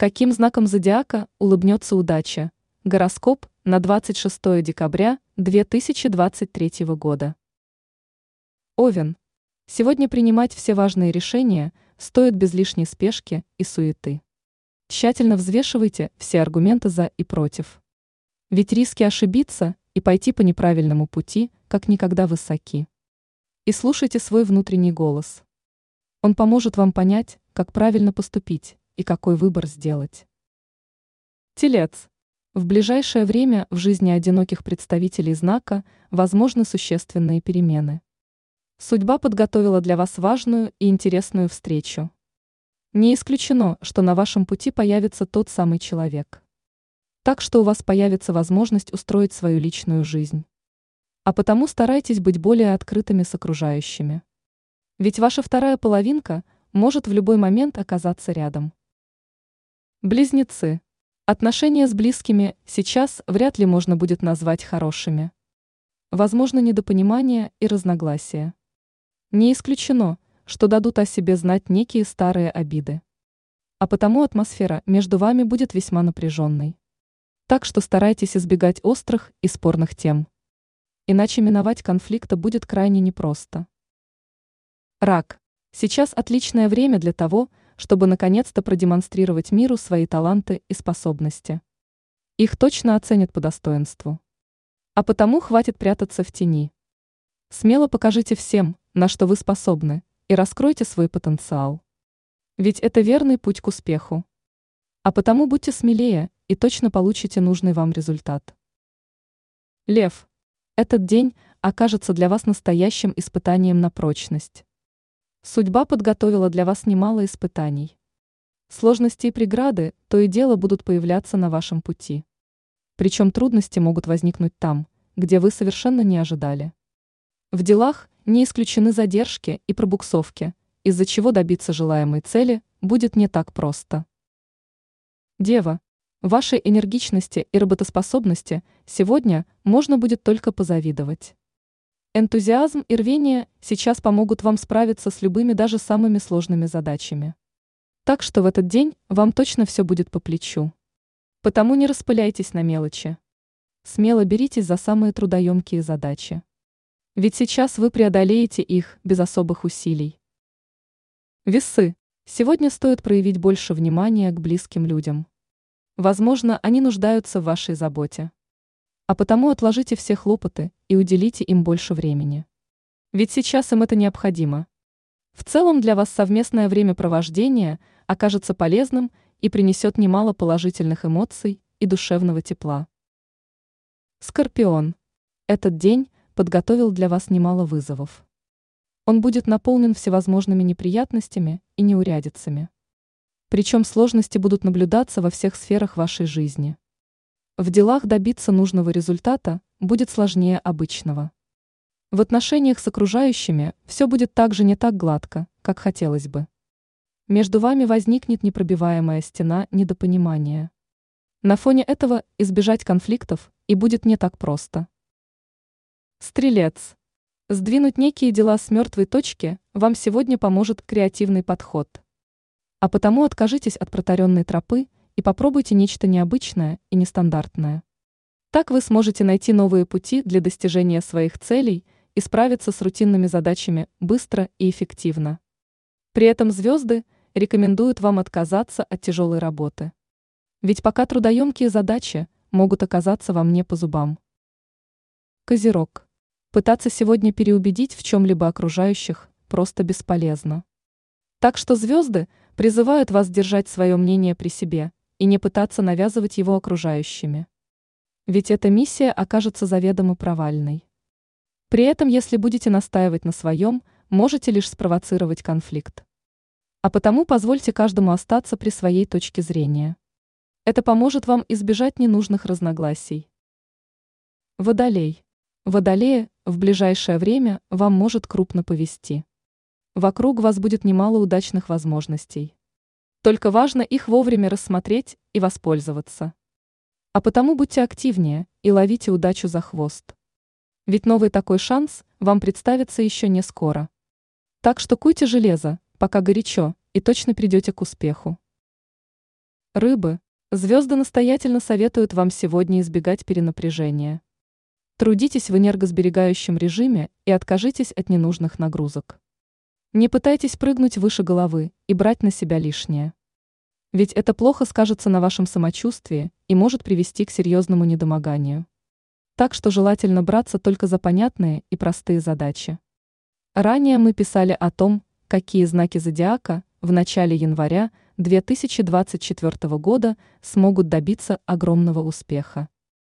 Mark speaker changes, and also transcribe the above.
Speaker 1: Каким знаком зодиака улыбнется удача? Гороскоп на 26 декабря 2023 года. Овен. Сегодня принимать все важные решения стоит без лишней спешки и суеты. Тщательно взвешивайте все аргументы за и против. Ведь риски ошибиться и пойти по неправильному пути как никогда высоки. И слушайте свой внутренний голос. Он поможет вам понять, как правильно поступить и какой выбор сделать. Телец. В ближайшее время в жизни одиноких представителей знака возможны существенные перемены. Судьба подготовила для вас важную и интересную встречу. Не исключено, что на вашем пути появится тот самый человек. Так что у вас появится возможность устроить свою личную жизнь. А потому старайтесь быть более открытыми с окружающими. Ведь ваша вторая половинка может в любой момент оказаться рядом. Близнецы. Отношения с близкими сейчас вряд ли можно будет назвать хорошими. Возможно недопонимание и разногласия. Не исключено, что дадут о себе знать некие старые обиды. А потому атмосфера между вами будет весьма напряженной. Так что старайтесь избегать острых и спорных тем. Иначе миновать конфликта будет крайне непросто. Рак. Сейчас отличное время для того, чтобы наконец-то продемонстрировать миру свои таланты и способности. Их точно оценят по достоинству. А потому хватит прятаться в тени. Смело покажите всем, на что вы способны, и раскройте свой потенциал. Ведь это верный путь к успеху. А потому будьте смелее и точно получите нужный вам результат. Лев. Этот день окажется для вас настоящим испытанием на прочность. Судьба подготовила для вас немало испытаний. Сложности и преграды то и дело будут появляться на вашем пути. Причем трудности могут возникнуть там, где вы совершенно не ожидали. В делах не исключены задержки и пробуксовки, из-за чего добиться желаемой цели будет не так просто. Дева, вашей энергичности и работоспособности сегодня можно будет только позавидовать. Энтузиазм и рвение сейчас помогут вам справиться с любыми даже самыми сложными задачами. Так что в этот день вам точно все будет по плечу. Потому не распыляйтесь на мелочи. Смело беритесь за самые трудоемкие задачи. Ведь сейчас вы преодолеете их без особых усилий. Весы. Сегодня стоит проявить больше внимания к близким людям. Возможно, они нуждаются в вашей заботе. А потому отложите все хлопоты и уделите им больше времени. Ведь сейчас им это необходимо. В целом для вас совместное времяпровождение окажется полезным и принесет немало положительных эмоций и душевного тепла. Скорпион. Этот день подготовил для вас немало вызовов. Он будет наполнен всевозможными неприятностями и неурядицами. Причем сложности будут наблюдаться во всех сферах вашей жизни. В делах добиться нужного результата будет сложнее обычного. В отношениях с окружающими все будет также не так гладко, как хотелось бы. Между вами возникнет непробиваемая стена недопонимания. На фоне этого избежать конфликтов и будет не так просто. Стрелец. Сдвинуть некие дела с мертвой точки вам сегодня поможет креативный подход. А потому откажитесь от протаренной тропы – и попробуйте нечто необычное и нестандартное. Так вы сможете найти новые пути для достижения своих целей и справиться с рутинными задачами быстро и эффективно. При этом звезды рекомендуют вам отказаться от тяжелой работы. Ведь пока трудоемкие задачи могут оказаться вам не по зубам. Козерог. Пытаться сегодня переубедить в чем-либо окружающих просто бесполезно. Так что звезды призывают вас держать свое мнение при себе – и не пытаться навязывать его окружающими. Ведь эта миссия окажется заведомо провальной. При этом, если будете настаивать на своем, можете лишь спровоцировать конфликт. А потому позвольте каждому остаться при своей точке зрения. Это поможет вам избежать ненужных разногласий. Водолей. Водолея в ближайшее время вам может крупно повести. Вокруг вас будет немало удачных возможностей. Только важно их вовремя рассмотреть и воспользоваться. А потому будьте активнее и ловите удачу за хвост. Ведь новый такой шанс вам представится еще не скоро. Так что куйте железо, пока горячо, и точно придете к успеху. Рыбы. Звезды настоятельно советуют вам сегодня избегать перенапряжения. Трудитесь в энергосберегающем режиме и откажитесь от ненужных нагрузок. Не пытайтесь прыгнуть выше головы и брать на себя лишнее. Ведь это плохо скажется на вашем самочувствии и может привести к серьезному недомоганию. Так что желательно браться только за понятные и простые задачи. Ранее мы писали о том, какие знаки зодиака в начале января 2024 года смогут добиться огромного успеха.